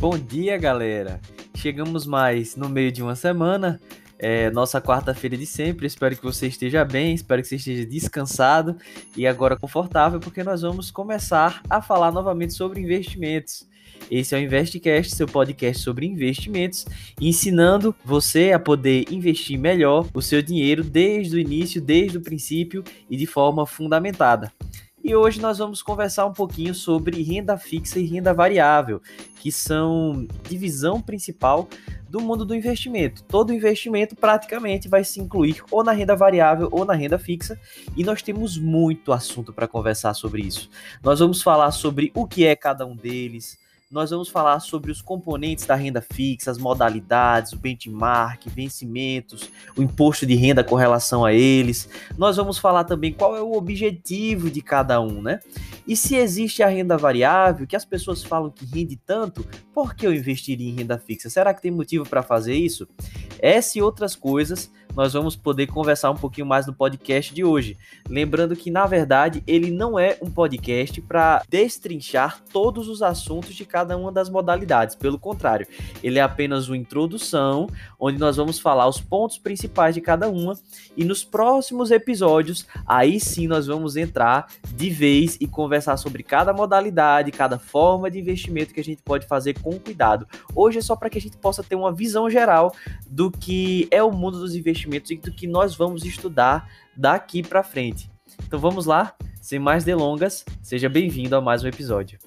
Bom dia, galera. Chegamos mais no meio de uma semana. É nossa quarta-feira de sempre. Espero que você esteja bem, espero que você esteja descansado e agora confortável, porque nós vamos começar a falar novamente sobre investimentos. Esse é o Investcast, seu podcast sobre investimentos, ensinando você a poder investir melhor o seu dinheiro desde o início, desde o princípio e de forma fundamentada. E hoje nós vamos conversar um pouquinho sobre renda fixa e renda variável, que são divisão principal do mundo do investimento. Todo investimento praticamente vai se incluir ou na renda variável ou na renda fixa, e nós temos muito assunto para conversar sobre isso. Nós vamos falar sobre o que é cada um deles, nós vamos falar sobre os componentes da renda fixa, as modalidades, o benchmark, vencimentos, o imposto de renda com relação a eles. Nós vamos falar também qual é o objetivo de cada um, né? E se existe a renda variável, que as pessoas falam que rende tanto, por que eu investiria em renda fixa? Será que tem motivo para fazer isso? Essa e outras coisas nós vamos poder conversar um pouquinho mais no podcast de hoje. Lembrando que, na verdade, ele não é um podcast para destrinchar todos os assuntos de cada uma das modalidades. Pelo contrário, ele é apenas uma introdução, onde nós vamos falar os pontos principais de cada uma. E nos próximos episódios, aí sim nós vamos entrar de vez e conversar sobre cada modalidade, cada forma de investimento que a gente pode fazer com cuidado. Hoje é só para que a gente possa ter uma visão geral do que é o mundo dos investimentos investimentos e do que nós vamos estudar daqui para frente. Então vamos lá, sem mais delongas, seja bem-vindo a mais um episódio.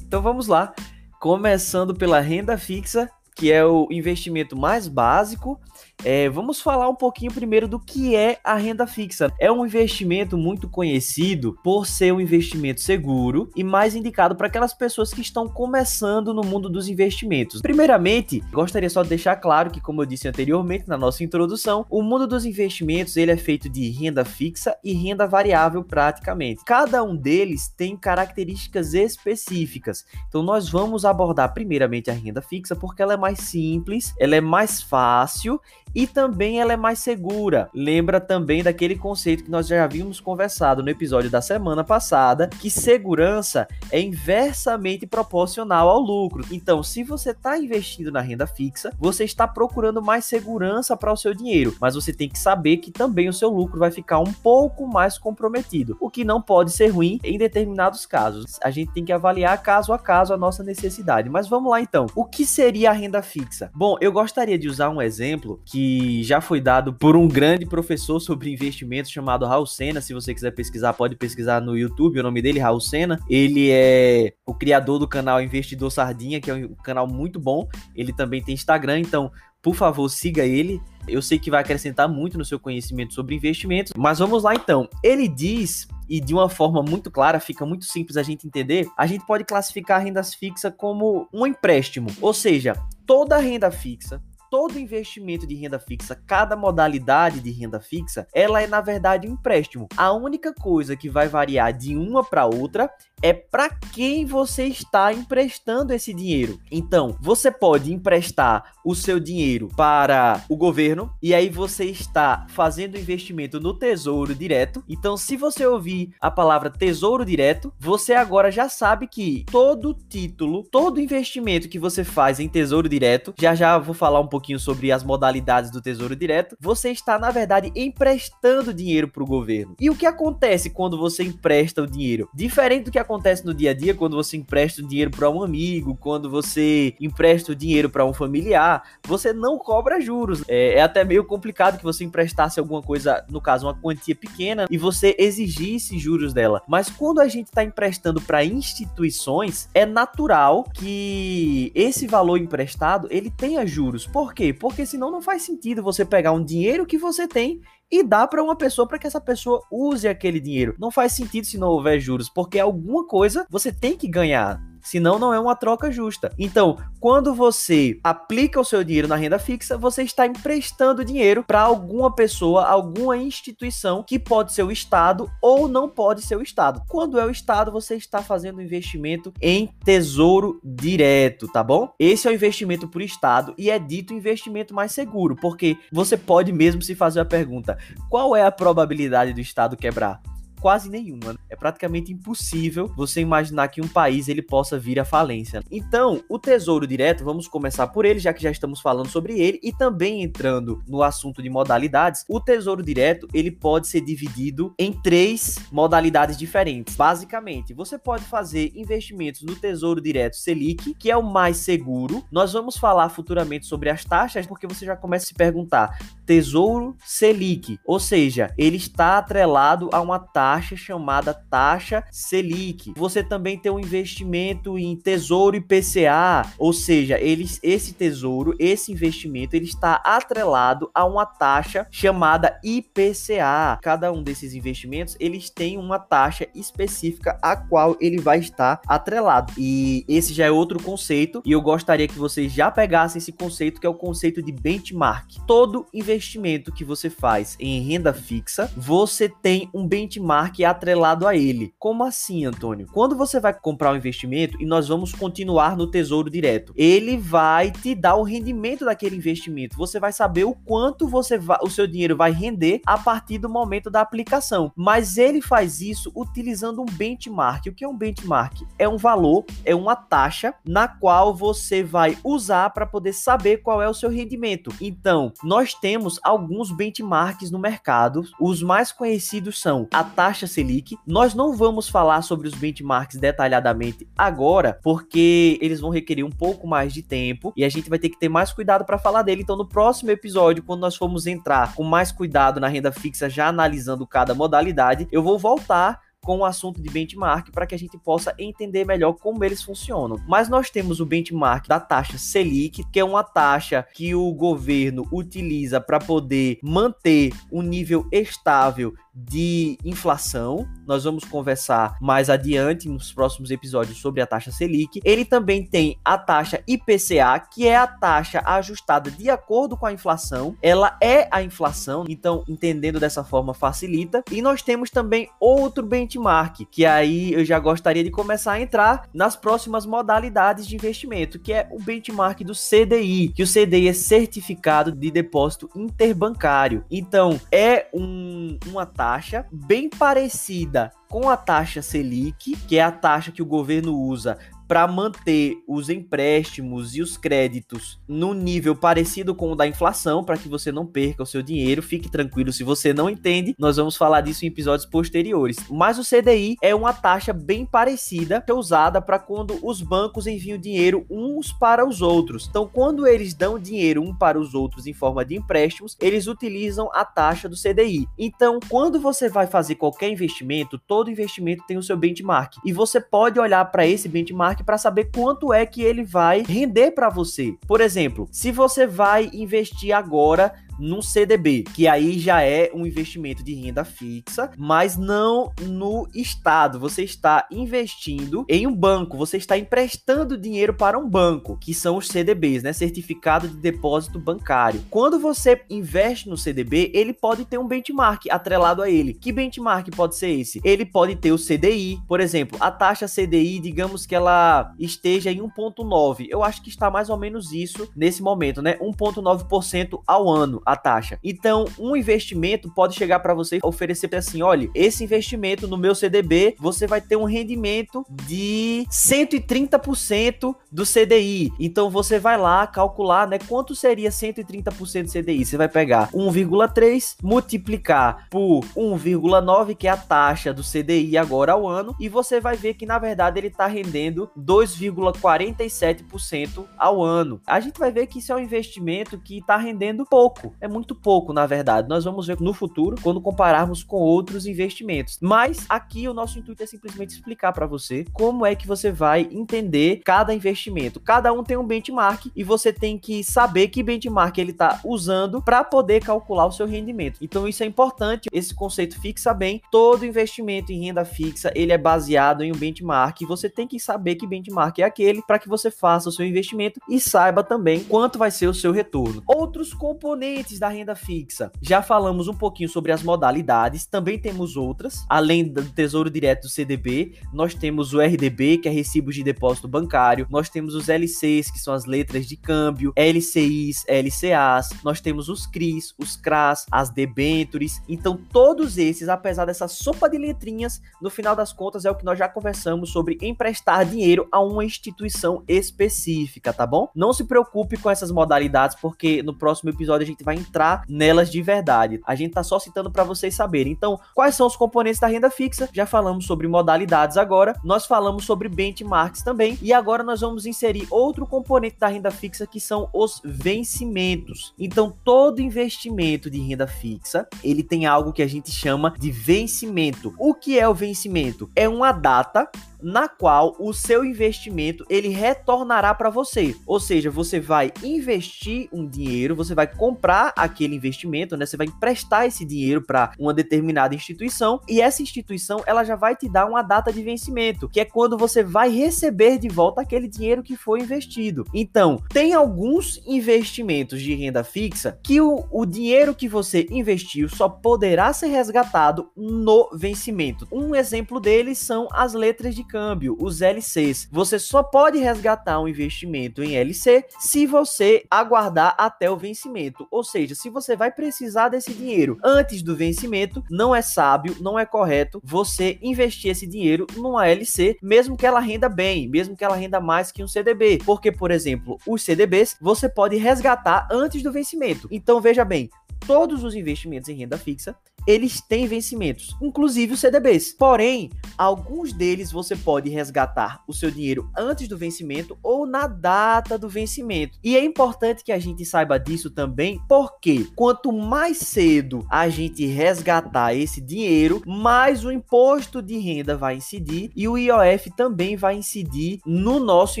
Então vamos lá, começando pela renda fixa, que é o investimento mais básico é, vamos falar um pouquinho primeiro do que é a renda fixa. É um investimento muito conhecido por ser um investimento seguro e mais indicado para aquelas pessoas que estão começando no mundo dos investimentos. Primeiramente, gostaria só de deixar claro que, como eu disse anteriormente na nossa introdução, o mundo dos investimentos ele é feito de renda fixa e renda variável praticamente. Cada um deles tem características específicas. Então nós vamos abordar primeiramente a renda fixa porque ela é mais simples, ela é mais fácil e também ela é mais segura. Lembra também daquele conceito que nós já havíamos conversado no episódio da semana passada, que segurança é inversamente proporcional ao lucro. Então, se você está investindo na renda fixa, você está procurando mais segurança para o seu dinheiro, mas você tem que saber que também o seu lucro vai ficar um pouco mais comprometido, o que não pode ser ruim em determinados casos. A gente tem que avaliar caso a caso a nossa necessidade. Mas vamos lá então. O que seria a renda fixa? Bom, eu gostaria de usar um exemplo que que já foi dado por um grande professor sobre investimentos chamado Raul Sena. Se você quiser pesquisar, pode pesquisar no YouTube. O nome dele Raul Sena. Ele é o criador do canal Investidor Sardinha, que é um canal muito bom. Ele também tem Instagram, então por favor, siga ele. Eu sei que vai acrescentar muito no seu conhecimento sobre investimentos, mas vamos lá então. Ele diz e de uma forma muito clara, fica muito simples a gente entender, a gente pode classificar a renda fixa como um empréstimo, ou seja, toda renda fixa todo investimento de renda fixa, cada modalidade de renda fixa, ela é na verdade um empréstimo. A única coisa que vai variar de uma para outra é para quem você está emprestando esse dinheiro. Então, você pode emprestar o seu dinheiro para o governo e aí você está fazendo investimento no Tesouro Direto. Então, se você ouvir a palavra Tesouro Direto, você agora já sabe que todo título, todo investimento que você faz em Tesouro Direto, já já vou falar um pouquinho sobre as modalidades do Tesouro Direto, você está na verdade emprestando dinheiro para o governo. E o que acontece quando você empresta o dinheiro? Diferente do que acontece no dia a dia quando você empresta o dinheiro para um amigo, quando você empresta o dinheiro para um familiar, você não cobra juros. É, é, até meio complicado que você emprestasse alguma coisa, no caso, uma quantia pequena, e você exigisse juros dela. Mas quando a gente está emprestando para instituições, é natural que esse valor emprestado ele tenha juros. Por quê? Porque senão não faz sentido você pegar um dinheiro que você tem e dá para uma pessoa para que essa pessoa use aquele dinheiro. Não faz sentido se não houver juros, porque alguma coisa você tem que ganhar senão não é uma troca justa. Então, quando você aplica o seu dinheiro na renda fixa, você está emprestando dinheiro para alguma pessoa, alguma instituição que pode ser o Estado ou não pode ser o Estado. Quando é o Estado, você está fazendo investimento em tesouro direto, tá bom? Esse é o investimento por Estado e é dito investimento mais seguro, porque você pode mesmo se fazer a pergunta: qual é a probabilidade do Estado quebrar? Quase nenhuma. É praticamente impossível você imaginar que um país ele possa vir à falência. Então, o Tesouro Direto, vamos começar por ele, já que já estamos falando sobre ele e também entrando no assunto de modalidades, o Tesouro Direto, ele pode ser dividido em três modalidades diferentes. Basicamente, você pode fazer investimentos no Tesouro Direto Selic, que é o mais seguro. Nós vamos falar futuramente sobre as taxas, porque você já começa a se perguntar: Tesouro Selic, ou seja, ele está atrelado a uma taxa taxa chamada taxa Selic. Você também tem um investimento em tesouro IPCA, ou seja, eles, esse tesouro, esse investimento, ele está atrelado a uma taxa chamada IPCA. Cada um desses investimentos, eles têm uma taxa específica a qual ele vai estar atrelado. E esse já é outro conceito, e eu gostaria que vocês já pegassem esse conceito, que é o conceito de benchmark. Todo investimento que você faz em renda fixa, você tem um benchmark benchmark atrelado a ele. Como assim, Antônio? Quando você vai comprar um investimento e nós vamos continuar no Tesouro Direto, ele vai te dar o rendimento daquele investimento. Você vai saber o quanto você o seu dinheiro vai render a partir do momento da aplicação. Mas ele faz isso utilizando um benchmark. O que é um benchmark? É um valor, é uma taxa na qual você vai usar para poder saber qual é o seu rendimento. Então, nós temos alguns benchmarks no mercado. Os mais conhecidos são a taxa taxa Selic. Nós não vamos falar sobre os benchmarks detalhadamente agora, porque eles vão requerer um pouco mais de tempo e a gente vai ter que ter mais cuidado para falar dele. Então, no próximo episódio, quando nós formos entrar com mais cuidado na renda fixa, já analisando cada modalidade, eu vou voltar com o assunto de benchmark para que a gente possa entender melhor como eles funcionam. Mas nós temos o benchmark da taxa Selic, que é uma taxa que o governo utiliza para poder manter um nível estável de inflação. Nós vamos conversar mais adiante nos próximos episódios sobre a taxa Selic. Ele também tem a taxa IPCA, que é a taxa ajustada de acordo com a inflação. Ela é a inflação, então entendendo dessa forma facilita. E nós temos também outro benchmark, que aí eu já gostaria de começar a entrar nas próximas modalidades de investimento, que é o benchmark do CDI, que o CDI é certificado de depósito interbancário. Então, é um, uma taxa taxa bem parecida com a taxa Selic, que é a taxa que o governo usa para manter os empréstimos e os créditos no nível parecido com o da inflação, para que você não perca o seu dinheiro. Fique tranquilo se você não entende, nós vamos falar disso em episódios posteriores. Mas o CDI é uma taxa bem parecida, que é usada para quando os bancos enviam dinheiro uns para os outros. Então, quando eles dão dinheiro um para os outros em forma de empréstimos, eles utilizam a taxa do CDI. Então, quando você vai fazer qualquer investimento, todo investimento tem o seu benchmark e você pode olhar para esse benchmark para saber quanto é que ele vai render para você. Por exemplo, se você vai investir agora num CDB, que aí já é um investimento de renda fixa, mas não no estado. Você está investindo em um banco, você está emprestando dinheiro para um banco, que são os CDBs, né? Certificado de depósito bancário. Quando você investe no CDB, ele pode ter um benchmark atrelado a ele. Que benchmark pode ser esse? Ele pode ter o CDI, por exemplo, a taxa CDI, digamos que ela esteja em 1.9. Eu acho que está mais ou menos isso nesse momento, né? 1.9% ao ano a taxa. Então, um investimento pode chegar para você e oferecer assim: olha, esse investimento no meu CDB, você vai ter um rendimento de 130% do CDI. Então, você vai lá calcular, né, quanto seria 130% do CDI. Você vai pegar 1,3 multiplicar por 1,9, que é a taxa do CDI agora ao ano, e você vai ver que na verdade ele está rendendo 2,47% ao ano. A gente vai ver que isso é um investimento que está rendendo pouco É muito pouco, na verdade. Nós vamos ver no futuro quando compararmos com outros investimentos. Mas aqui o nosso intuito é simplesmente explicar para você como é que você vai entender cada investimento. Cada um tem um benchmark e você tem que saber que benchmark ele está usando para poder calcular o seu rendimento. Então isso é importante. Esse conceito fixa bem. Todo investimento em renda fixa ele é baseado em um benchmark. Você tem que saber que benchmark é aquele para que você faça o seu investimento e saiba também quanto vai ser o seu retorno. Outros componentes da renda fixa. Já falamos um pouquinho sobre as modalidades. Também temos outras, além do Tesouro Direto CDB, nós temos o RDB, que é recibos de depósito bancário, nós temos os LCs, que são as letras de câmbio, LCIs, LCAs, nós temos os CRIs, os CRAs, as debentures. Então, todos esses, apesar dessa sopa de letrinhas, no final das contas é o que nós já conversamos sobre emprestar dinheiro a uma instituição específica, tá bom? Não se preocupe com essas modalidades, porque no próximo episódio a gente vai entrar nelas de verdade. A gente tá só citando para vocês saberem. Então, quais são os componentes da renda fixa? Já falamos sobre modalidades agora, nós falamos sobre benchmarks também, e agora nós vamos inserir outro componente da renda fixa que são os vencimentos. Então, todo investimento de renda fixa, ele tem algo que a gente chama de vencimento. O que é o vencimento? É uma data na qual o seu investimento ele retornará para você. Ou seja, você vai investir um dinheiro, você vai comprar aquele investimento, né? Você vai emprestar esse dinheiro para uma determinada instituição e essa instituição ela já vai te dar uma data de vencimento, que é quando você vai receber de volta aquele dinheiro que foi investido. Então, tem alguns investimentos de renda fixa que o, o dinheiro que você investiu só poderá ser resgatado no vencimento. Um exemplo deles são as letras de câmbio, os LCs. Você só pode resgatar um investimento em LC se você aguardar até o vencimento. Ou seja, se você vai precisar desse dinheiro antes do vencimento, não é sábio, não é correto você investir esse dinheiro numa LC, mesmo que ela renda bem, mesmo que ela renda mais que um CDB. Porque, por exemplo, os CDBs você pode resgatar antes do vencimento. Então, veja bem, todos os investimentos em renda fixa eles têm vencimentos, inclusive os CDBs. Porém, alguns deles você pode resgatar o seu dinheiro antes do vencimento ou na data do vencimento. E é importante que a gente saiba disso também, porque quanto mais cedo a gente resgatar esse dinheiro, mais o imposto de renda vai incidir e o IOF também vai incidir no nosso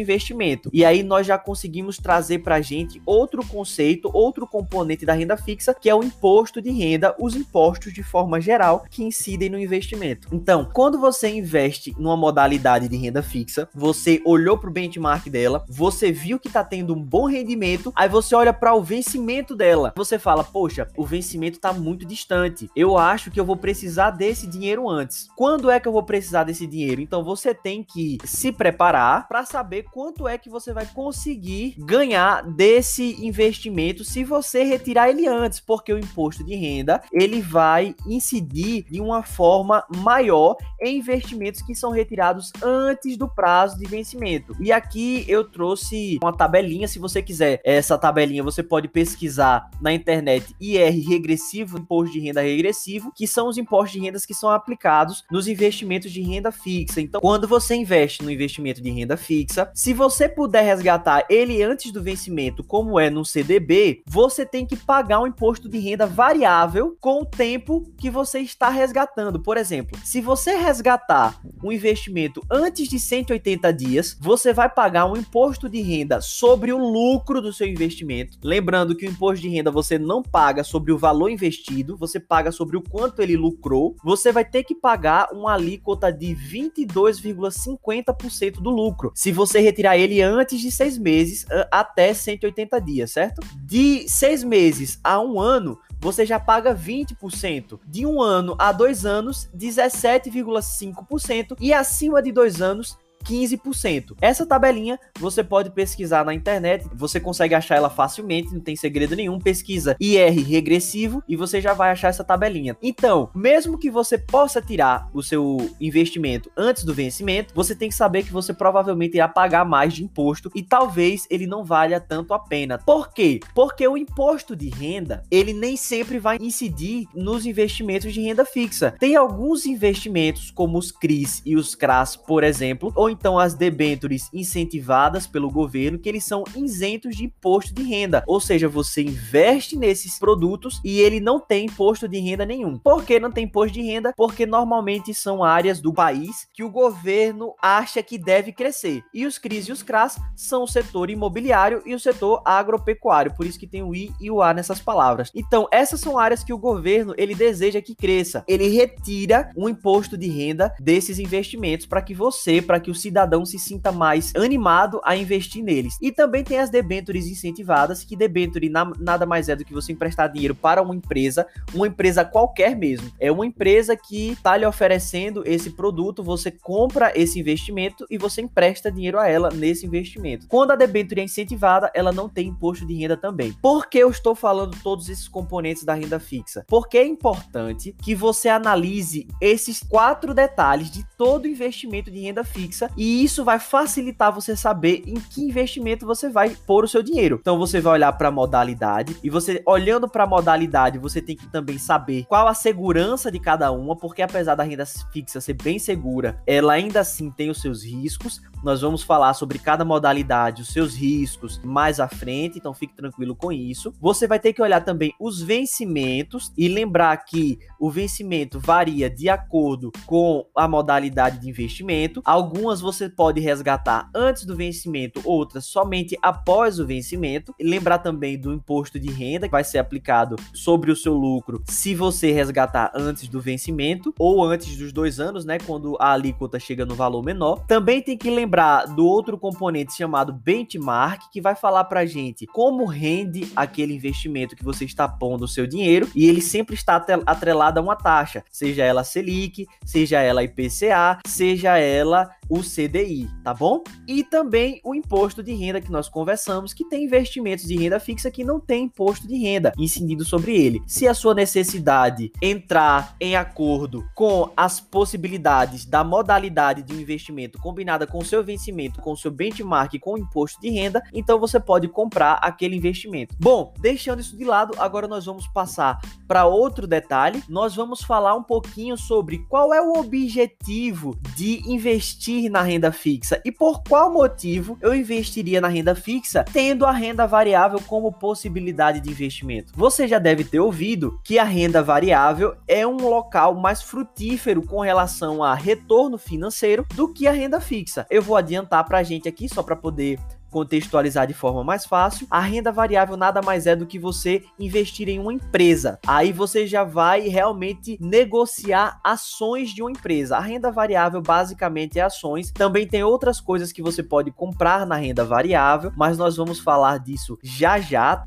investimento. E aí nós já conseguimos trazer para a gente outro conceito, outro componente da renda fixa, que é o imposto de renda, os impostos de forma geral que incidem no investimento. Então, quando você investe numa modalidade de renda fixa, você olhou para o benchmark dela, você viu que está tendo um bom rendimento, aí você olha para o vencimento dela. Você fala: "Poxa, o vencimento está muito distante. Eu acho que eu vou precisar desse dinheiro antes. Quando é que eu vou precisar desse dinheiro?" Então, você tem que se preparar para saber quanto é que você vai conseguir ganhar desse investimento se você retirar ele antes, porque o imposto de renda, ele vai vai incidir de uma forma maior em investimentos que são retirados antes do prazo de vencimento. E aqui eu trouxe uma tabelinha, se você quiser essa tabelinha, você pode pesquisar na internet IR regressivo, imposto de renda regressivo, que são os impostos de rendas que são aplicados nos investimentos de renda fixa. Então, quando você investe no investimento de renda fixa, se você puder resgatar ele antes do vencimento, como é no CDB, você tem que pagar um imposto de renda variável com o tempo tempo que você está resgatando. Por exemplo, se você resgatar um investimento antes de 180 dias, você vai pagar um imposto de renda sobre o lucro do seu investimento. Lembrando que o imposto de renda você não paga sobre o valor investido, você paga sobre o quanto ele lucrou. Você vai ter que pagar uma alíquota de 22,50% do lucro. Se você retirar ele antes de seis meses até 180 dias, certo? De seis meses a um ano, você já paga 20%. De um ano a dois anos, 17,5%. E acima de dois anos, 15%. Essa tabelinha você pode pesquisar na internet, você consegue achar ela facilmente, não tem segredo nenhum. Pesquisa IR regressivo e você já vai achar essa tabelinha. Então, mesmo que você possa tirar o seu investimento antes do vencimento, você tem que saber que você provavelmente irá pagar mais de imposto e talvez ele não valha tanto a pena. Por quê? Porque o imposto de renda, ele nem sempre vai incidir nos investimentos de renda fixa. Tem alguns investimentos como os CRIs e os CRAS, por exemplo, ou então as debêntures incentivadas pelo governo, que eles são isentos de imposto de renda. Ou seja, você investe nesses produtos e ele não tem imposto de renda nenhum. Por que não tem imposto de renda? Porque normalmente são áreas do país que o governo acha que deve crescer. E os CRIs e os CRAS são o setor imobiliário e o setor agropecuário. Por isso que tem o I e o A nessas palavras. Então, essas são áreas que o governo ele deseja que cresça. Ele retira o imposto de renda desses investimentos para que você, para que o cidadão se sinta mais animado a investir neles. E também tem as debêntures incentivadas, que debenture na, nada mais é do que você emprestar dinheiro para uma empresa, uma empresa qualquer mesmo. É uma empresa que está lhe oferecendo esse produto, você compra esse investimento e você empresta dinheiro a ela nesse investimento. Quando a debênture é incentivada, ela não tem imposto de renda também. Por que eu estou falando todos esses componentes da renda fixa? Porque é importante que você analise esses quatro detalhes de todo investimento de renda fixa e isso vai facilitar você saber em que investimento você vai pôr o seu dinheiro. Então você vai olhar para a modalidade e você olhando para a modalidade, você tem que também saber qual a segurança de cada uma, porque apesar da renda fixa ser bem segura, ela ainda assim tem os seus riscos. Nós vamos falar sobre cada modalidade, os seus riscos mais à frente, então fique tranquilo com isso. Você vai ter que olhar também os vencimentos e lembrar que o vencimento varia de acordo com a modalidade de investimento. Algumas você pode resgatar antes do vencimento, outras somente após o vencimento. Lembrar também do imposto de renda que vai ser aplicado sobre o seu lucro se você resgatar antes do vencimento ou antes dos dois anos, né? Quando a alíquota chega no valor menor. Também tem que lembrar do outro componente chamado benchmark, que vai falar pra gente como rende aquele investimento que você está pondo o seu dinheiro e ele sempre está atrelado a uma taxa, seja ela Selic, seja ela IPCA, seja ela o CDI, tá bom? E também o imposto de renda que nós conversamos, que tem investimentos de renda fixa que não tem imposto de renda incidido sobre ele. Se a sua necessidade entrar em acordo com as possibilidades da modalidade de investimento combinada com o seu vencimento, com o seu benchmark com o imposto de renda, então você pode comprar aquele investimento. Bom, deixando isso de lado, agora nós vamos passar para outro detalhe. Nós vamos falar um pouquinho sobre qual é o objetivo de investir investir na renda fixa e por qual motivo eu investiria na renda fixa tendo a renda variável como possibilidade de investimento. Você já deve ter ouvido que a renda variável é um local mais frutífero com relação a retorno financeiro do que a renda fixa. Eu vou adiantar para a gente aqui só para poder contextualizar de forma mais fácil, a renda variável nada mais é do que você investir em uma empresa. Aí você já vai realmente negociar ações de uma empresa. A renda variável basicamente é ações. Também tem outras coisas que você pode comprar na renda variável, mas nós vamos falar disso já já.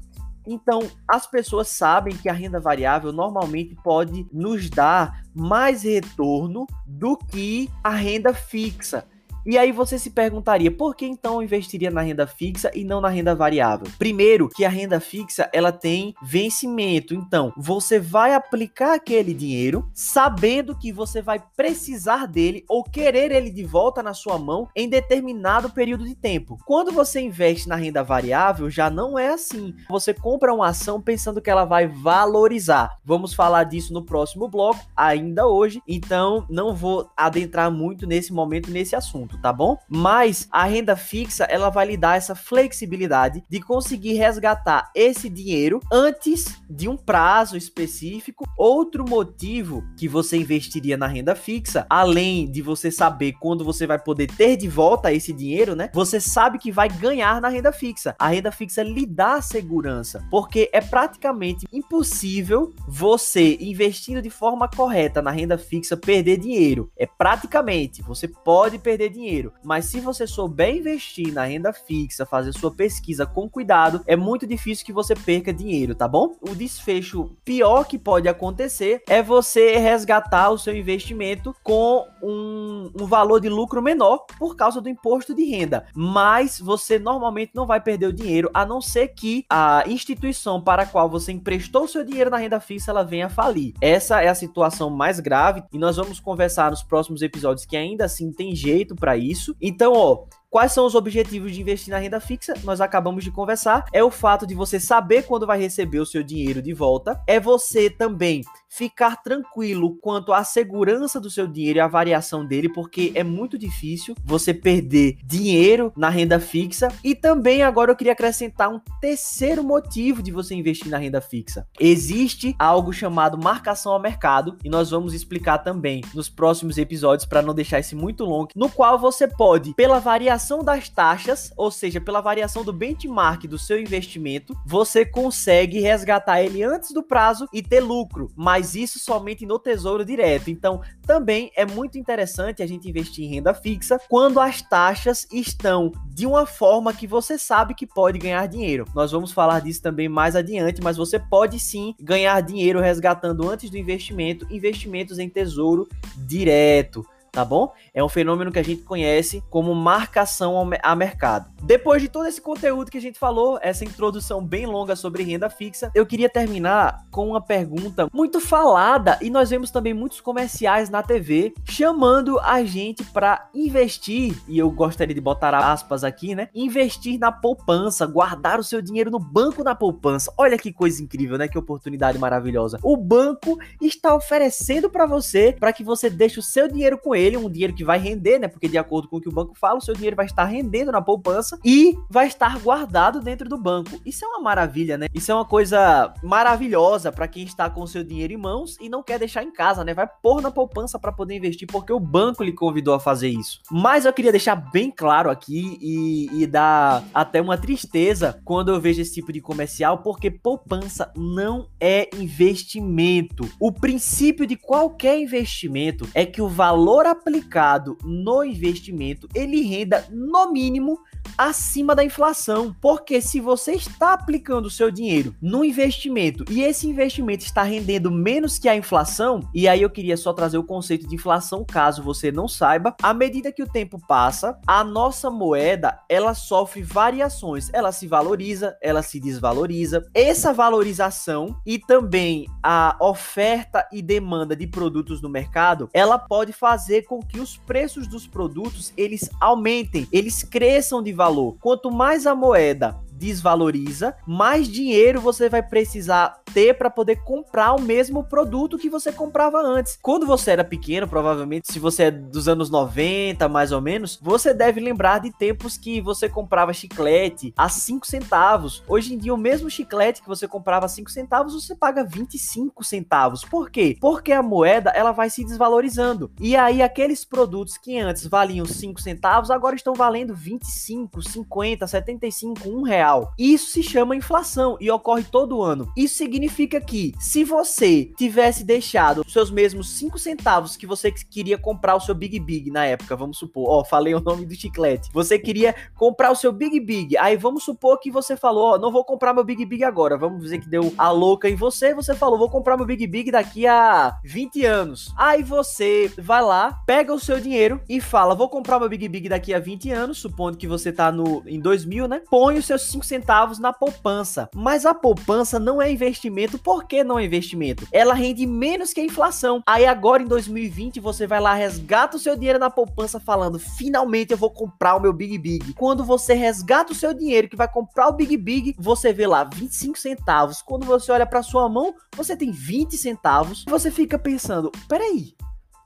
Então, as pessoas sabem que a renda variável normalmente pode nos dar mais retorno do que a renda fixa. E aí você se perguntaria, por que então eu investiria na renda fixa e não na renda variável? Primeiro, que a renda fixa ela tem vencimento. Então, você vai aplicar aquele dinheiro sabendo que você vai precisar dele ou querer ele de volta na sua mão em determinado período de tempo. Quando você investe na renda variável, já não é assim. Você compra uma ação pensando que ela vai valorizar. Vamos falar disso no próximo bloco, ainda hoje. Então, não vou adentrar muito nesse momento nesse assunto tá bom? Mas a renda fixa, ela vai lhe dar essa flexibilidade de conseguir resgatar esse dinheiro antes de um prazo específico. Outro motivo que você investiria na renda fixa, além de você saber quando você vai poder ter de volta esse dinheiro, né? Você sabe que vai ganhar na renda fixa. A renda fixa lhe dá segurança, porque é praticamente impossível você investindo de forma correta na renda fixa perder dinheiro. É praticamente, você pode perder dinheiro dinheiro. Mas se você souber investir na renda fixa, fazer sua pesquisa com cuidado, é muito difícil que você perca dinheiro, tá bom? O desfecho pior que pode acontecer é você resgatar o seu investimento com um, um valor de lucro menor por causa do imposto de renda. Mas você normalmente não vai perder o dinheiro, a não ser que a instituição para a qual você emprestou seu dinheiro na renda fixa ela venha falir. Essa é a situação mais grave e nós vamos conversar nos próximos episódios que ainda assim tem jeito para isso. Então, ó, Quais são os objetivos de investir na renda fixa? Nós acabamos de conversar. É o fato de você saber quando vai receber o seu dinheiro de volta. É você também ficar tranquilo quanto à segurança do seu dinheiro e a variação dele, porque é muito difícil você perder dinheiro na renda fixa. E também agora eu queria acrescentar um terceiro motivo de você investir na renda fixa. Existe algo chamado marcação ao mercado e nós vamos explicar também nos próximos episódios para não deixar esse muito longo, no qual você pode, pela variação das taxas, ou seja, pela variação do benchmark do seu investimento, você consegue resgatar ele antes do prazo e ter lucro. Mas isso somente no Tesouro Direto. Então, também é muito interessante a gente investir em renda fixa quando as taxas estão de uma forma que você sabe que pode ganhar dinheiro. Nós vamos falar disso também mais adiante, mas você pode sim ganhar dinheiro resgatando antes do investimento investimentos em Tesouro Direto tá bom? É um fenômeno que a gente conhece como marcação a mercado. Depois de todo esse conteúdo que a gente falou, essa introdução bem longa sobre renda fixa, eu queria terminar com uma pergunta muito falada e nós vemos também muitos comerciais na TV chamando a gente para investir, e eu gostaria de botar aspas aqui, né? Investir na poupança, guardar o seu dinheiro no banco na poupança. Olha que coisa incrível, né? Que oportunidade maravilhosa. O banco está oferecendo para você para que você deixe o seu dinheiro com ele ele um dinheiro que vai render, né? Porque de acordo com o que o banco fala, o seu dinheiro vai estar rendendo na poupança e vai estar guardado dentro do banco. Isso é uma maravilha, né? Isso é uma coisa maravilhosa para quem está com o seu dinheiro em mãos e não quer deixar em casa, né? Vai pôr na poupança para poder investir porque o banco lhe convidou a fazer isso. Mas eu queria deixar bem claro aqui e, e dar até uma tristeza quando eu vejo esse tipo de comercial, porque poupança não é investimento. O princípio de qualquer investimento é que o valor aplicado no investimento ele renda no mínimo acima da inflação. Porque se você está aplicando o seu dinheiro no investimento e esse investimento está rendendo menos que a inflação, e aí eu queria só trazer o conceito de inflação, caso você não saiba, à medida que o tempo passa, a nossa moeda, ela sofre variações, ela se valoriza, ela se desvaloriza. Essa valorização e também a oferta e demanda de produtos no mercado, ela pode fazer com que os preços dos produtos eles aumentem, eles cresçam de valor. Quanto mais a moeda desvaloriza, mais dinheiro você vai precisar ter para poder comprar o mesmo produto que você comprava antes. Quando você era pequeno, provavelmente, se você é dos anos 90, mais ou menos, você deve lembrar de tempos que você comprava chiclete a 5 centavos. Hoje em dia, o mesmo chiclete que você comprava a 5 centavos, você paga 25 centavos. Por quê? Porque a moeda ela vai se desvalorizando. E aí, aqueles produtos que antes valiam 5 centavos, agora estão valendo 25, 50, 75, 1 real real. Isso se chama inflação e ocorre todo ano. Isso significa que se você tivesse deixado os seus mesmos 5 centavos que você queria comprar o seu Big Big na época, vamos supor, ó, falei o nome do chiclete. Você queria comprar o seu Big Big. Aí vamos supor que você falou, ó, não vou comprar meu Big Big agora. Vamos dizer que deu a louca em você, você falou, vou comprar meu Big Big daqui a 20 anos. Aí você vai lá, pega o seu dinheiro e fala, vou comprar meu Big Big daqui a 20 anos, supondo que você tá no em 2000, né? Põe os seus 5 centavos na poupança. Mas a poupança não é investimento. Por que não é investimento? Ela rende menos que a inflação. Aí agora em 2020 você vai lá, resgata o seu dinheiro na poupança falando, finalmente eu vou comprar o meu Big Big. Quando você resgata o seu dinheiro que vai comprar o Big Big, você vê lá 25 centavos. Quando você olha para sua mão, você tem 20 centavos. Você fica pensando, peraí,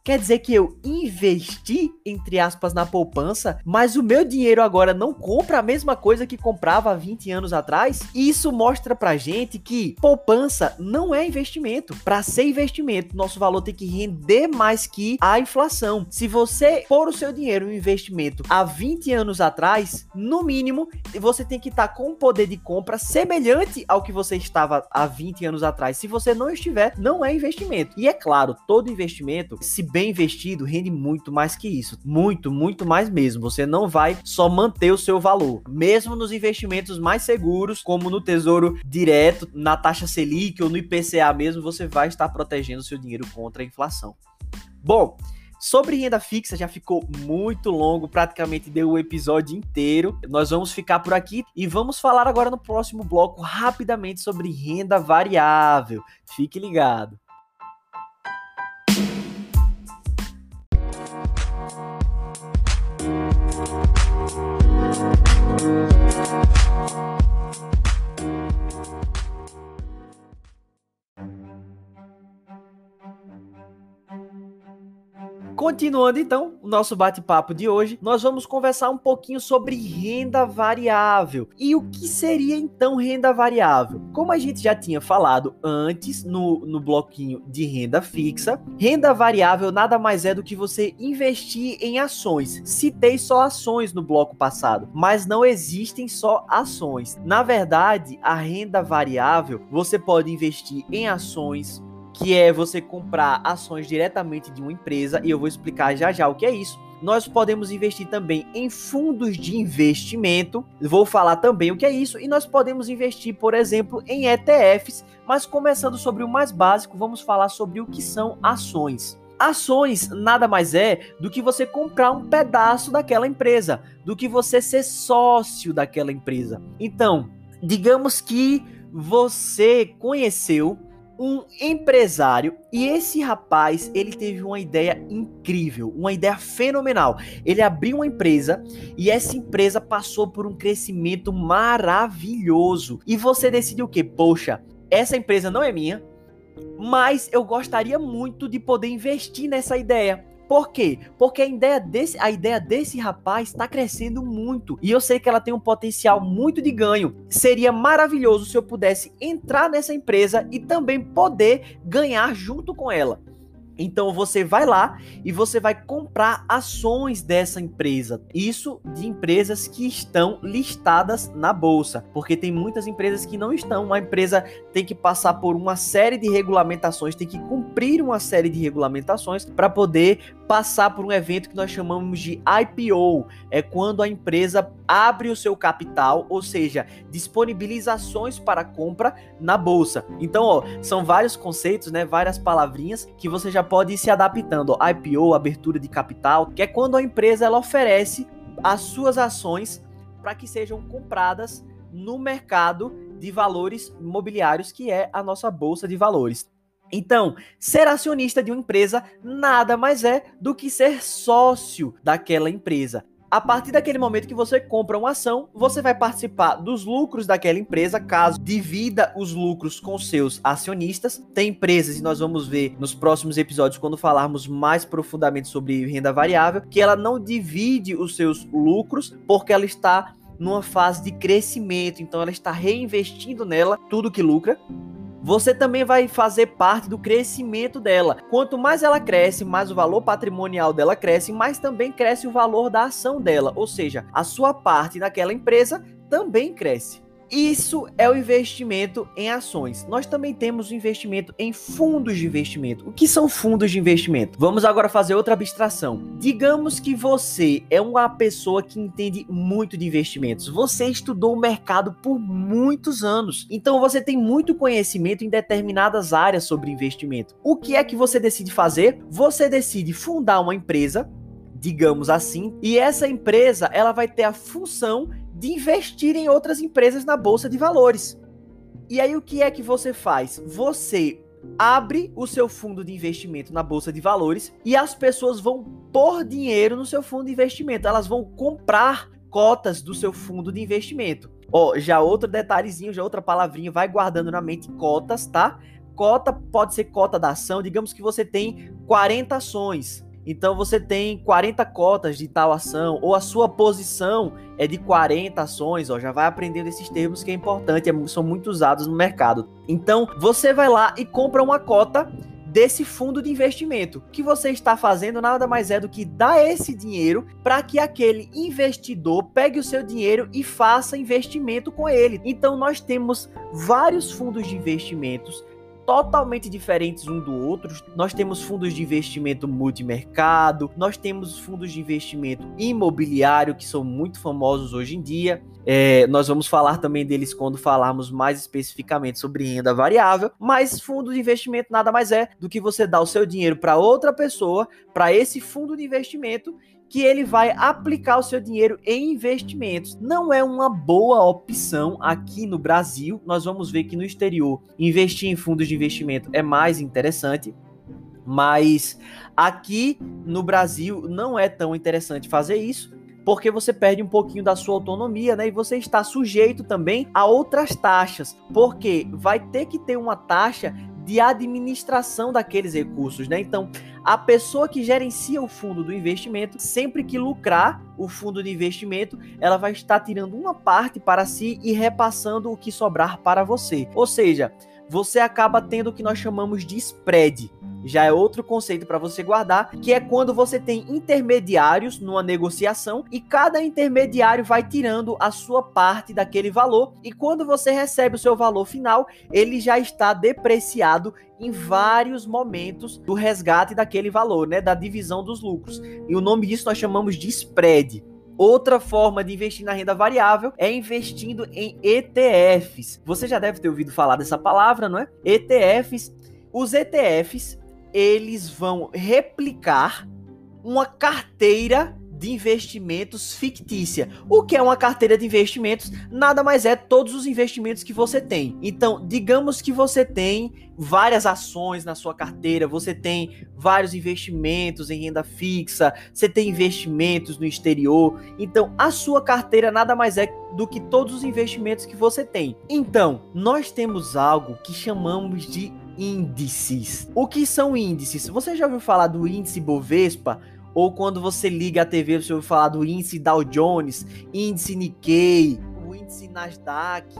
Quer dizer que eu investi, entre aspas, na poupança, mas o meu dinheiro agora não compra a mesma coisa que comprava há 20 anos atrás? E isso mostra pra gente que poupança não é investimento. Para ser investimento, nosso valor tem que render mais que a inflação. Se você pôr o seu dinheiro em investimento há 20 anos atrás, no mínimo, você tem que estar tá com um poder de compra semelhante ao que você estava há 20 anos atrás. Se você não estiver, não é investimento. E é claro, todo investimento, se bem investido, rende muito mais que isso. Muito, muito mais mesmo. Você não vai só manter o seu valor. Mesmo nos investimentos mais seguros, como no Tesouro Direto, na taxa Selic ou no IPCA mesmo, você vai estar protegendo o seu dinheiro contra a inflação. Bom, Sobre renda fixa já ficou muito longo, praticamente deu o episódio inteiro. Nós vamos ficar por aqui e vamos falar agora no próximo bloco rapidamente sobre renda variável. Fique ligado. Continuando então o nosso bate-papo de hoje, nós vamos conversar um pouquinho sobre renda variável. E o que seria então renda variável? Como a gente já tinha falado antes no, no bloquinho de renda fixa, renda variável nada mais é do que você investir em ações. Citei só ações no bloco passado, mas não existem só ações. Na verdade, a renda variável você pode investir em ações, que é você comprar ações diretamente de uma empresa, e eu vou explicar já já o que é isso. Nós podemos investir também em fundos de investimento, vou falar também o que é isso, e nós podemos investir, por exemplo, em ETFs, mas começando sobre o mais básico, vamos falar sobre o que são ações. Ações nada mais é do que você comprar um pedaço daquela empresa, do que você ser sócio daquela empresa. Então, digamos que você conheceu um empresário e esse rapaz, ele teve uma ideia incrível, uma ideia fenomenal. Ele abriu uma empresa e essa empresa passou por um crescimento maravilhoso. E você decidiu o quê? Poxa, essa empresa não é minha, mas eu gostaria muito de poder investir nessa ideia. Por quê? Porque a ideia desse, a ideia desse rapaz está crescendo muito e eu sei que ela tem um potencial muito de ganho. Seria maravilhoso se eu pudesse entrar nessa empresa e também poder ganhar junto com ela. Então você vai lá e você vai comprar ações dessa empresa. Isso de empresas que estão listadas na bolsa, porque tem muitas empresas que não estão. Uma empresa tem que passar por uma série de regulamentações, tem que cumprir uma série de regulamentações para poder passar por um evento que nós chamamos de IPO. É quando a empresa abre o seu capital, ou seja, disponibiliza ações para compra na bolsa. Então, ó, são vários conceitos, né, várias palavrinhas que você já pode ir se adaptando. Ó, IPO, abertura de capital, que é quando a empresa ela oferece as suas ações para que sejam compradas no mercado de valores imobiliários, que é a nossa bolsa de valores. Então, ser acionista de uma empresa nada mais é do que ser sócio daquela empresa. A partir daquele momento que você compra uma ação, você vai participar dos lucros daquela empresa, caso divida os lucros com seus acionistas. Tem empresas, e nós vamos ver nos próximos episódios, quando falarmos mais profundamente sobre renda variável, que ela não divide os seus lucros porque ela está numa fase de crescimento, então ela está reinvestindo nela tudo que lucra você também vai fazer parte do crescimento dela. Quanto mais ela cresce, mais o valor patrimonial dela cresce, mais também cresce o valor da ação dela. Ou seja, a sua parte naquela empresa também cresce. Isso é o investimento em ações. Nós também temos o investimento em fundos de investimento. O que são fundos de investimento? Vamos agora fazer outra abstração. Digamos que você é uma pessoa que entende muito de investimentos. Você estudou o mercado por muitos anos. Então você tem muito conhecimento em determinadas áreas sobre investimento. O que é que você decide fazer? Você decide fundar uma empresa digamos assim, e essa empresa ela vai ter a função de investir em outras empresas na bolsa de valores. E aí o que é que você faz? Você abre o seu fundo de investimento na bolsa de valores e as pessoas vão pôr dinheiro no seu fundo de investimento, elas vão comprar cotas do seu fundo de investimento. Ó, já outro detalhezinho, já outra palavrinha, vai guardando na mente cotas, tá? Cota pode ser cota da ação, digamos que você tem 40 ações. Então você tem 40 cotas de tal ação, ou a sua posição é de 40 ações, ó, já vai aprendendo esses termos que é importante, é são muito usados no mercado. Então você vai lá e compra uma cota desse fundo de investimento. O que você está fazendo nada mais é do que dar esse dinheiro para que aquele investidor pegue o seu dinheiro e faça investimento com ele. Então nós temos vários fundos de investimentos totalmente diferentes um do outro. Nós temos fundos de investimento multimercado, nós temos fundos de investimento imobiliário que são muito famosos hoje em dia. É, nós vamos falar também deles quando falarmos mais especificamente sobre renda variável. Mas fundo de investimento nada mais é do que você dar o seu dinheiro para outra pessoa, para esse fundo de investimento que ele vai aplicar o seu dinheiro em investimentos. Não é uma boa opção aqui no Brasil. Nós vamos ver que no exterior investir em fundos de investimento é mais interessante. Mas aqui no Brasil não é tão interessante fazer isso, porque você perde um pouquinho da sua autonomia, né? E você está sujeito também a outras taxas, porque vai ter que ter uma taxa de administração daqueles recursos, né? Então, a pessoa que gerencia o fundo do investimento, sempre que lucrar o fundo de investimento, ela vai estar tirando uma parte para si e repassando o que sobrar para você. Ou seja, você acaba tendo o que nós chamamos de spread já é outro conceito para você guardar, que é quando você tem intermediários numa negociação e cada intermediário vai tirando a sua parte daquele valor e quando você recebe o seu valor final, ele já está depreciado em vários momentos do resgate daquele valor, né, da divisão dos lucros. E o nome disso nós chamamos de spread. Outra forma de investir na renda variável é investindo em ETFs. Você já deve ter ouvido falar dessa palavra, não é? ETFs. Os ETFs eles vão replicar uma carteira de investimentos fictícia. O que é uma carteira de investimentos? Nada mais é todos os investimentos que você tem. Então, digamos que você tem várias ações na sua carteira, você tem vários investimentos em renda fixa, você tem investimentos no exterior. Então, a sua carteira nada mais é do que todos os investimentos que você tem. Então, nós temos algo que chamamos de índices. O que são índices? Você já ouviu falar do índice Bovespa? Ou quando você liga a TV, você ouviu falar do índice Dow Jones, índice Nikkei, o índice Nasdaq.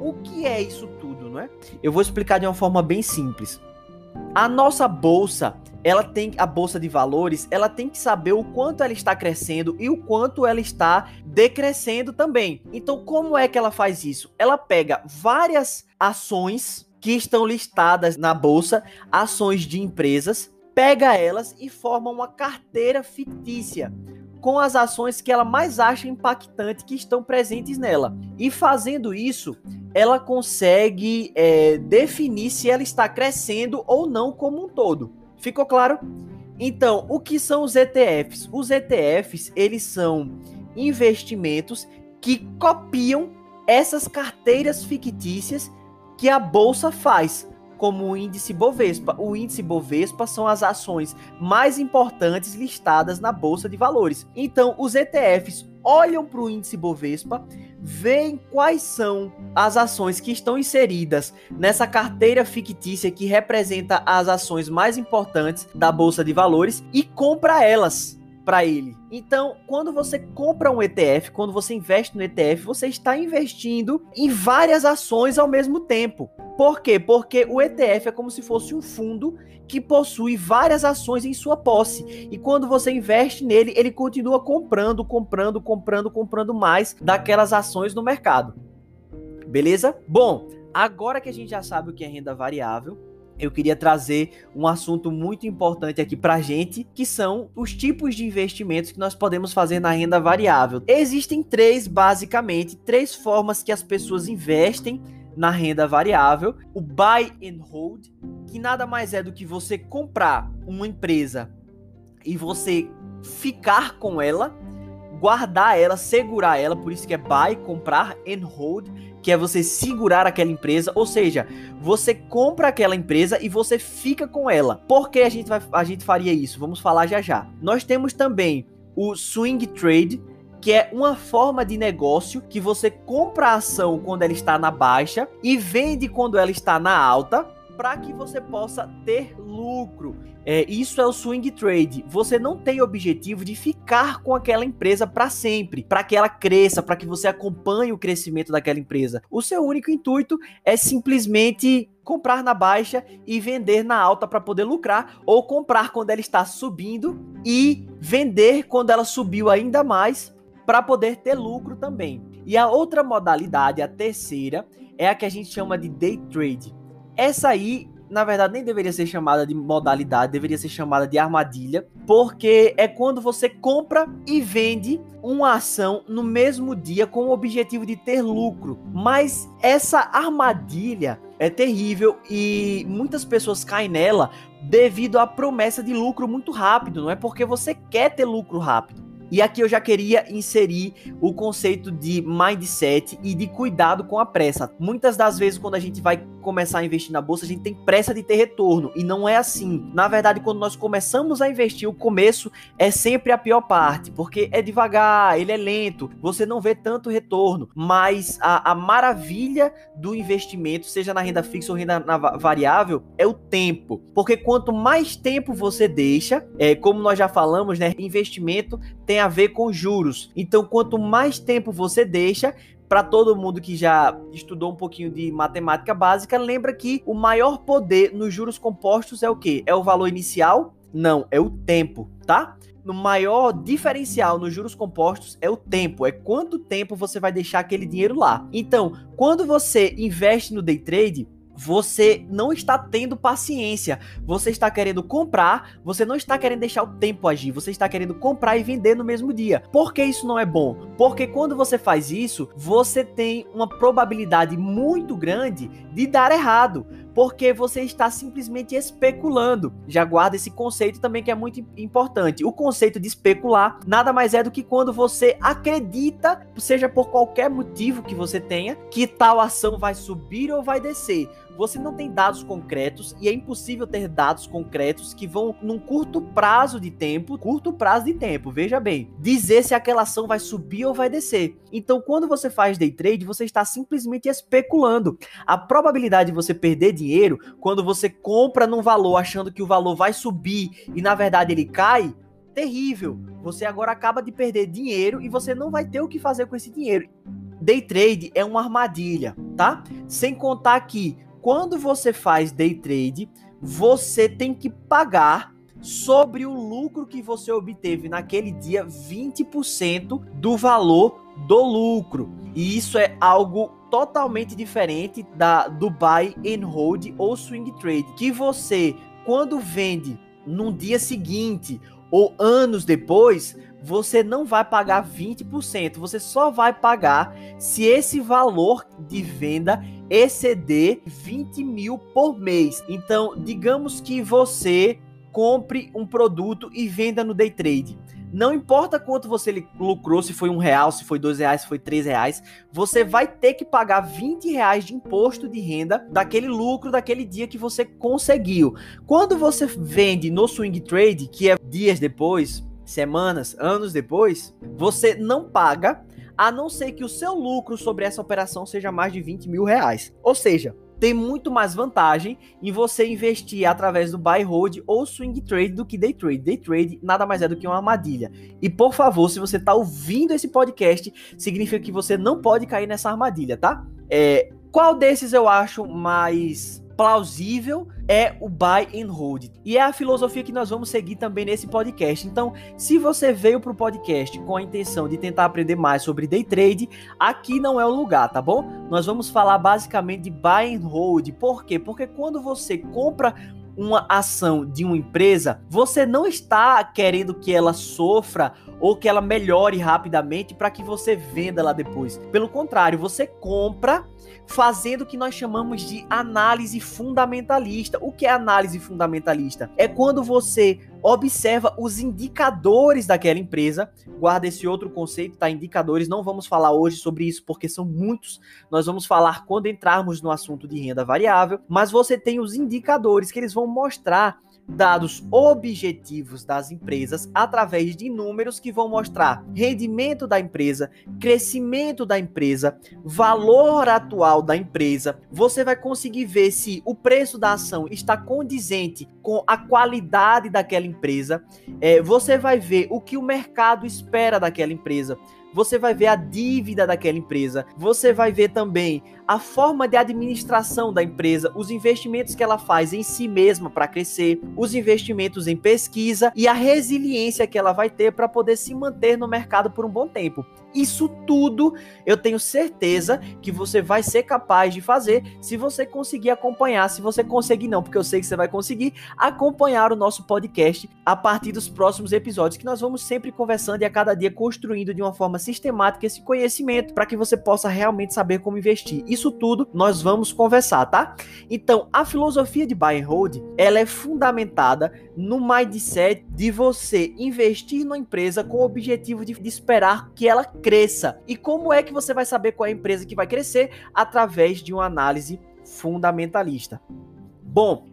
O que é isso tudo, não é? Eu vou explicar de uma forma bem simples. A nossa bolsa, ela tem a bolsa de valores, ela tem que saber o quanto ela está crescendo e o quanto ela está decrescendo também. Então, como é que ela faz isso? Ela pega várias ações que estão listadas na bolsa, ações de empresas, pega elas e forma uma carteira fictícia com as ações que ela mais acha impactante que estão presentes nela. E fazendo isso, ela consegue é, definir se ela está crescendo ou não como um todo. Ficou claro? Então, o que são os ETFs? Os ETFs, eles são investimentos que copiam essas carteiras fictícias que a bolsa faz, como o índice Bovespa. O índice Bovespa são as ações mais importantes listadas na bolsa de valores. Então, os ETFs olham para o índice Bovespa, veem quais são as ações que estão inseridas nessa carteira fictícia que representa as ações mais importantes da bolsa de valores e compra elas para ele. Então, quando você compra um ETF, quando você investe no ETF, você está investindo em várias ações ao mesmo tempo. Por quê? Porque o ETF é como se fosse um fundo que possui várias ações em sua posse. E quando você investe nele, ele continua comprando, comprando, comprando, comprando mais daquelas ações no mercado. Beleza? Bom, agora que a gente já sabe o que é renda variável, eu queria trazer um assunto muito importante aqui pra gente, que são os tipos de investimentos que nós podemos fazer na renda variável. Existem três, basicamente, três formas que as pessoas investem na renda variável. O buy and hold, que nada mais é do que você comprar uma empresa e você ficar com ela, guardar ela, segurar ela, por isso que é buy, comprar and hold que é você segurar aquela empresa, ou seja, você compra aquela empresa e você fica com ela. Por que a gente, vai, a gente faria isso? Vamos falar já já. Nós temos também o swing trade, que é uma forma de negócio que você compra a ação quando ela está na baixa e vende quando ela está na alta para que você possa ter lucro. É, isso é o swing trade. Você não tem objetivo de ficar com aquela empresa para sempre, para que ela cresça, para que você acompanhe o crescimento daquela empresa. O seu único intuito é simplesmente comprar na baixa e vender na alta para poder lucrar, ou comprar quando ela está subindo e vender quando ela subiu ainda mais para poder ter lucro também. E a outra modalidade, a terceira, é a que a gente chama de day trade. Essa aí, na verdade, nem deveria ser chamada de modalidade, deveria ser chamada de armadilha, porque é quando você compra e vende uma ação no mesmo dia com o objetivo de ter lucro. Mas essa armadilha é terrível e muitas pessoas caem nela devido à promessa de lucro muito rápido, não é porque você quer ter lucro rápido. E aqui eu já queria inserir o conceito de mindset e de cuidado com a pressa. Muitas das vezes, quando a gente vai começar a investir na bolsa, a gente tem pressa de ter retorno. E não é assim. Na verdade, quando nós começamos a investir, o começo é sempre a pior parte, porque é devagar, ele é lento, você não vê tanto retorno. Mas a, a maravilha do investimento, seja na renda fixa ou renda variável, é o tempo. Porque quanto mais tempo você deixa, é, como nós já falamos, né? Investimento tem a ver com juros. Então, quanto mais tempo você deixa, para todo mundo que já estudou um pouquinho de matemática básica, lembra que o maior poder nos juros compostos é o quê? É o valor inicial? Não, é o tempo, tá? No maior diferencial nos juros compostos é o tempo, é quanto tempo você vai deixar aquele dinheiro lá. Então, quando você investe no day trade, você não está tendo paciência. Você está querendo comprar, você não está querendo deixar o tempo agir, você está querendo comprar e vender no mesmo dia. Por que isso não é bom? Porque quando você faz isso, você tem uma probabilidade muito grande de dar errado porque você está simplesmente especulando. Já guarda esse conceito também que é muito importante. O conceito de especular nada mais é do que quando você acredita, seja por qualquer motivo que você tenha, que tal ação vai subir ou vai descer você não tem dados concretos e é impossível ter dados concretos que vão num curto prazo de tempo, curto prazo de tempo, veja bem, dizer se aquela ação vai subir ou vai descer. Então, quando você faz day trade, você está simplesmente especulando. A probabilidade de você perder dinheiro quando você compra num valor achando que o valor vai subir e na verdade ele cai, terrível. Você agora acaba de perder dinheiro e você não vai ter o que fazer com esse dinheiro. Day trade é uma armadilha, tá? Sem contar que quando você faz day trade, você tem que pagar sobre o lucro que você obteve naquele dia 20% do valor do lucro. E isso é algo totalmente diferente da do buy and hold ou swing trade, que você quando vende no dia seguinte ou anos depois, você não vai pagar 20%, você só vai pagar se esse valor de venda exceder 20 mil por mês. Então, digamos que você compre um produto e venda no day trade. Não importa quanto você lucrou, se foi um real, se foi dois reais, se foi três reais, você vai ter que pagar 20 reais de imposto de renda daquele lucro daquele dia que você conseguiu. Quando você vende no swing trade, que é dias depois, semanas, anos depois, você não paga, a não ser que o seu lucro sobre essa operação seja mais de 20 mil reais. Ou seja, tem muito mais vantagem em você investir através do buy hold ou swing trade do que day trade. Day trade nada mais é do que uma armadilha. E por favor, se você está ouvindo esse podcast, significa que você não pode cair nessa armadilha, tá? É, qual desses eu acho mais plausível é o buy and hold. E é a filosofia que nós vamos seguir também nesse podcast. Então, se você veio para o podcast com a intenção de tentar aprender mais sobre day trade, aqui não é o lugar, tá bom? Nós vamos falar basicamente de buy and hold. Por quê? Porque quando você compra uma ação de uma empresa, você não está querendo que ela sofra ou que ela melhore rapidamente para que você venda lá depois. Pelo contrário, você compra fazendo o que nós chamamos de análise fundamentalista. O que é análise fundamentalista? É quando você observa os indicadores daquela empresa. Guarda esse outro conceito, tá? Indicadores. Não vamos falar hoje sobre isso porque são muitos. Nós vamos falar quando entrarmos no assunto de renda variável. Mas você tem os indicadores que eles vão mostrar dados objetivos das empresas através de números que vão mostrar rendimento da empresa, crescimento da empresa, valor atual da empresa. Você vai conseguir ver se o preço da ação está condizente com a qualidade daquela empresa. É, você vai ver o que o mercado espera daquela empresa você vai ver a dívida daquela empresa, você vai ver também a forma de administração da empresa, os investimentos que ela faz em si mesma para crescer, os investimentos em pesquisa e a resiliência que ela vai ter para poder se manter no mercado por um bom tempo. Isso tudo eu tenho certeza que você vai ser capaz de fazer se você conseguir acompanhar. Se você conseguir, não, porque eu sei que você vai conseguir acompanhar o nosso podcast a partir dos próximos episódios, que nós vamos sempre conversando e a cada dia construindo de uma forma sistemática esse conhecimento para que você possa realmente saber como investir. Isso tudo nós vamos conversar, tá? Então, a filosofia de buy and hold, ela é fundamentada no mindset de você investir numa empresa com o objetivo de, de esperar que ela cresça. E como é que você vai saber qual é a empresa que vai crescer? Através de uma análise fundamentalista. Bom,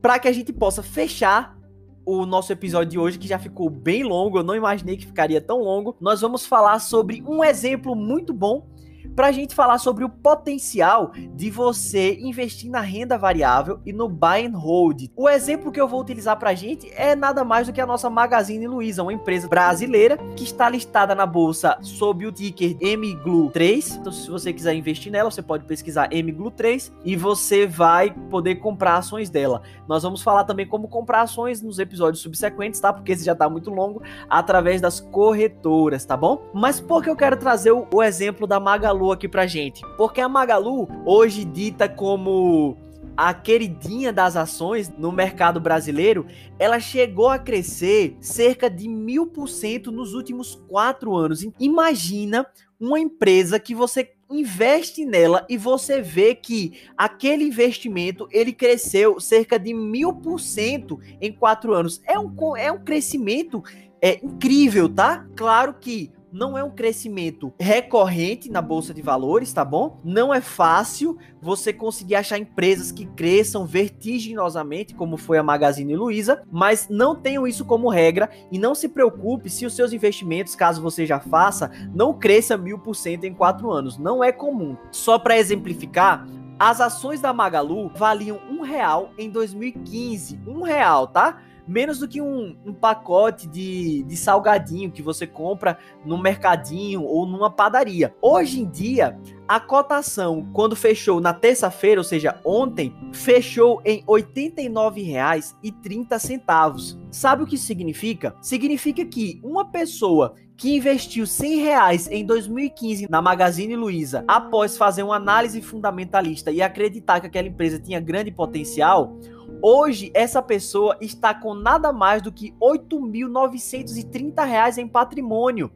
para que a gente possa fechar o nosso episódio de hoje, que já ficou bem longo, eu não imaginei que ficaria tão longo, nós vamos falar sobre um exemplo muito bom para a gente falar sobre o potencial de você investir na renda variável e no buy and hold. O exemplo que eu vou utilizar para a gente é nada mais do que a nossa Magazine Luiza, uma empresa brasileira que está listada na bolsa sob o ticker MGLU3. Então, se você quiser investir nela, você pode pesquisar MGLU3 e você vai poder comprar ações dela. Nós vamos falar também como comprar ações nos episódios subsequentes, tá? Porque esse já está muito longo, através das corretoras, tá bom? Mas por que eu quero trazer o, exemplo da Magalu Magalu aqui pra gente. Porque a Magalu, hoje dita como a queridinha das ações no mercado brasileiro, ela chegou a crescer cerca de mil por cento nos últimos quatro anos. Imagina uma empresa que você investe nela e você vê que aquele investimento ele cresceu cerca de mil por cento em quatro anos. É um, é um crescimento é, incrível, tá? Claro que não é um crescimento recorrente na bolsa de valores, tá bom? Não é fácil você conseguir achar empresas que cresçam vertiginosamente, como foi a Magazine Luiza, mas não tenham isso como regra e não se preocupe se os seus investimentos, caso você já faça, não cresça mil por cento em quatro anos. Não é comum. Só para exemplificar, as ações da Magalu valiam um real em 2015, um real, tá? Menos do que um, um pacote de, de salgadinho que você compra no mercadinho ou numa padaria. Hoje em dia, a cotação, quando fechou na terça-feira, ou seja, ontem, fechou em R$ 89,30. Sabe o que significa? Significa que uma pessoa que investiu 100 reais em 2015 na Magazine Luiza, após fazer uma análise fundamentalista e acreditar que aquela empresa tinha grande potencial, Hoje, essa pessoa está com nada mais do que R$ 8.930 em patrimônio.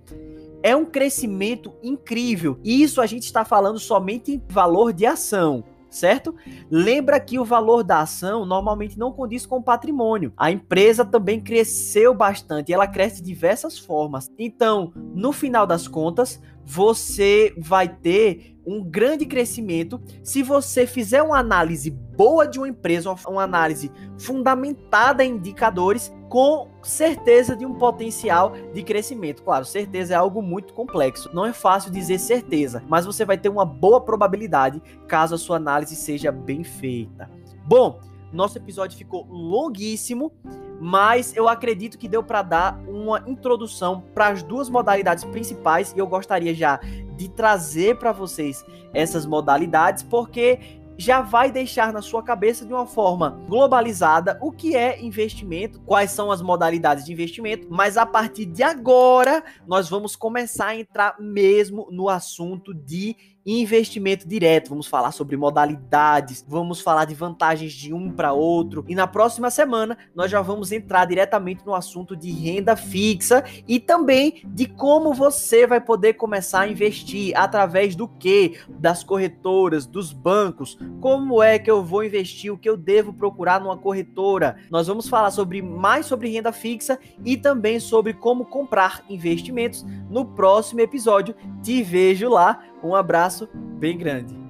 É um crescimento incrível. E isso a gente está falando somente em valor de ação certo? Lembra que o valor da ação normalmente não condiz com o patrimônio. A empresa também cresceu bastante, ela cresce de diversas formas. Então, no final das contas, você vai ter um grande crescimento se você fizer uma análise boa de uma empresa, uma análise fundamentada em indicadores com certeza de um potencial de crescimento. Claro, certeza é algo muito complexo. Não é fácil dizer certeza, mas você vai ter uma boa probabilidade caso a sua análise seja bem feita. Bom, nosso episódio ficou longuíssimo, mas eu acredito que deu para dar uma introdução para as duas modalidades principais e eu gostaria já de trazer para vocês essas modalidades porque já vai deixar na sua cabeça de uma forma globalizada o que é investimento, quais são as modalidades de investimento, mas a partir de agora nós vamos começar a entrar mesmo no assunto de investimento direto. Vamos falar sobre modalidades, vamos falar de vantagens de um para outro. E na próxima semana nós já vamos entrar diretamente no assunto de renda fixa e também de como você vai poder começar a investir através do que? Das corretoras, dos bancos. Como é que eu vou investir? O que eu devo procurar numa corretora? Nós vamos falar sobre mais sobre renda fixa e também sobre como comprar investimentos no próximo episódio. Te vejo lá. Um abraço bem grande.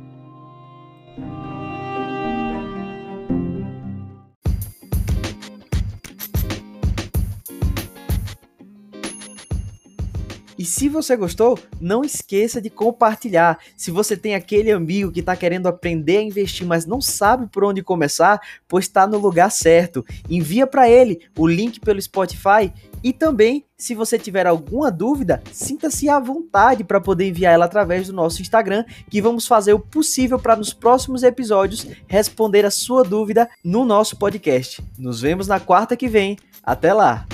Se você gostou, não esqueça de compartilhar. Se você tem aquele amigo que está querendo aprender a investir, mas não sabe por onde começar, pois está no lugar certo. Envia para ele o link pelo Spotify e também, se você tiver alguma dúvida, sinta-se à vontade para poder enviar ela através do nosso Instagram, que vamos fazer o possível para nos próximos episódios responder a sua dúvida no nosso podcast. Nos vemos na quarta que vem. Até lá!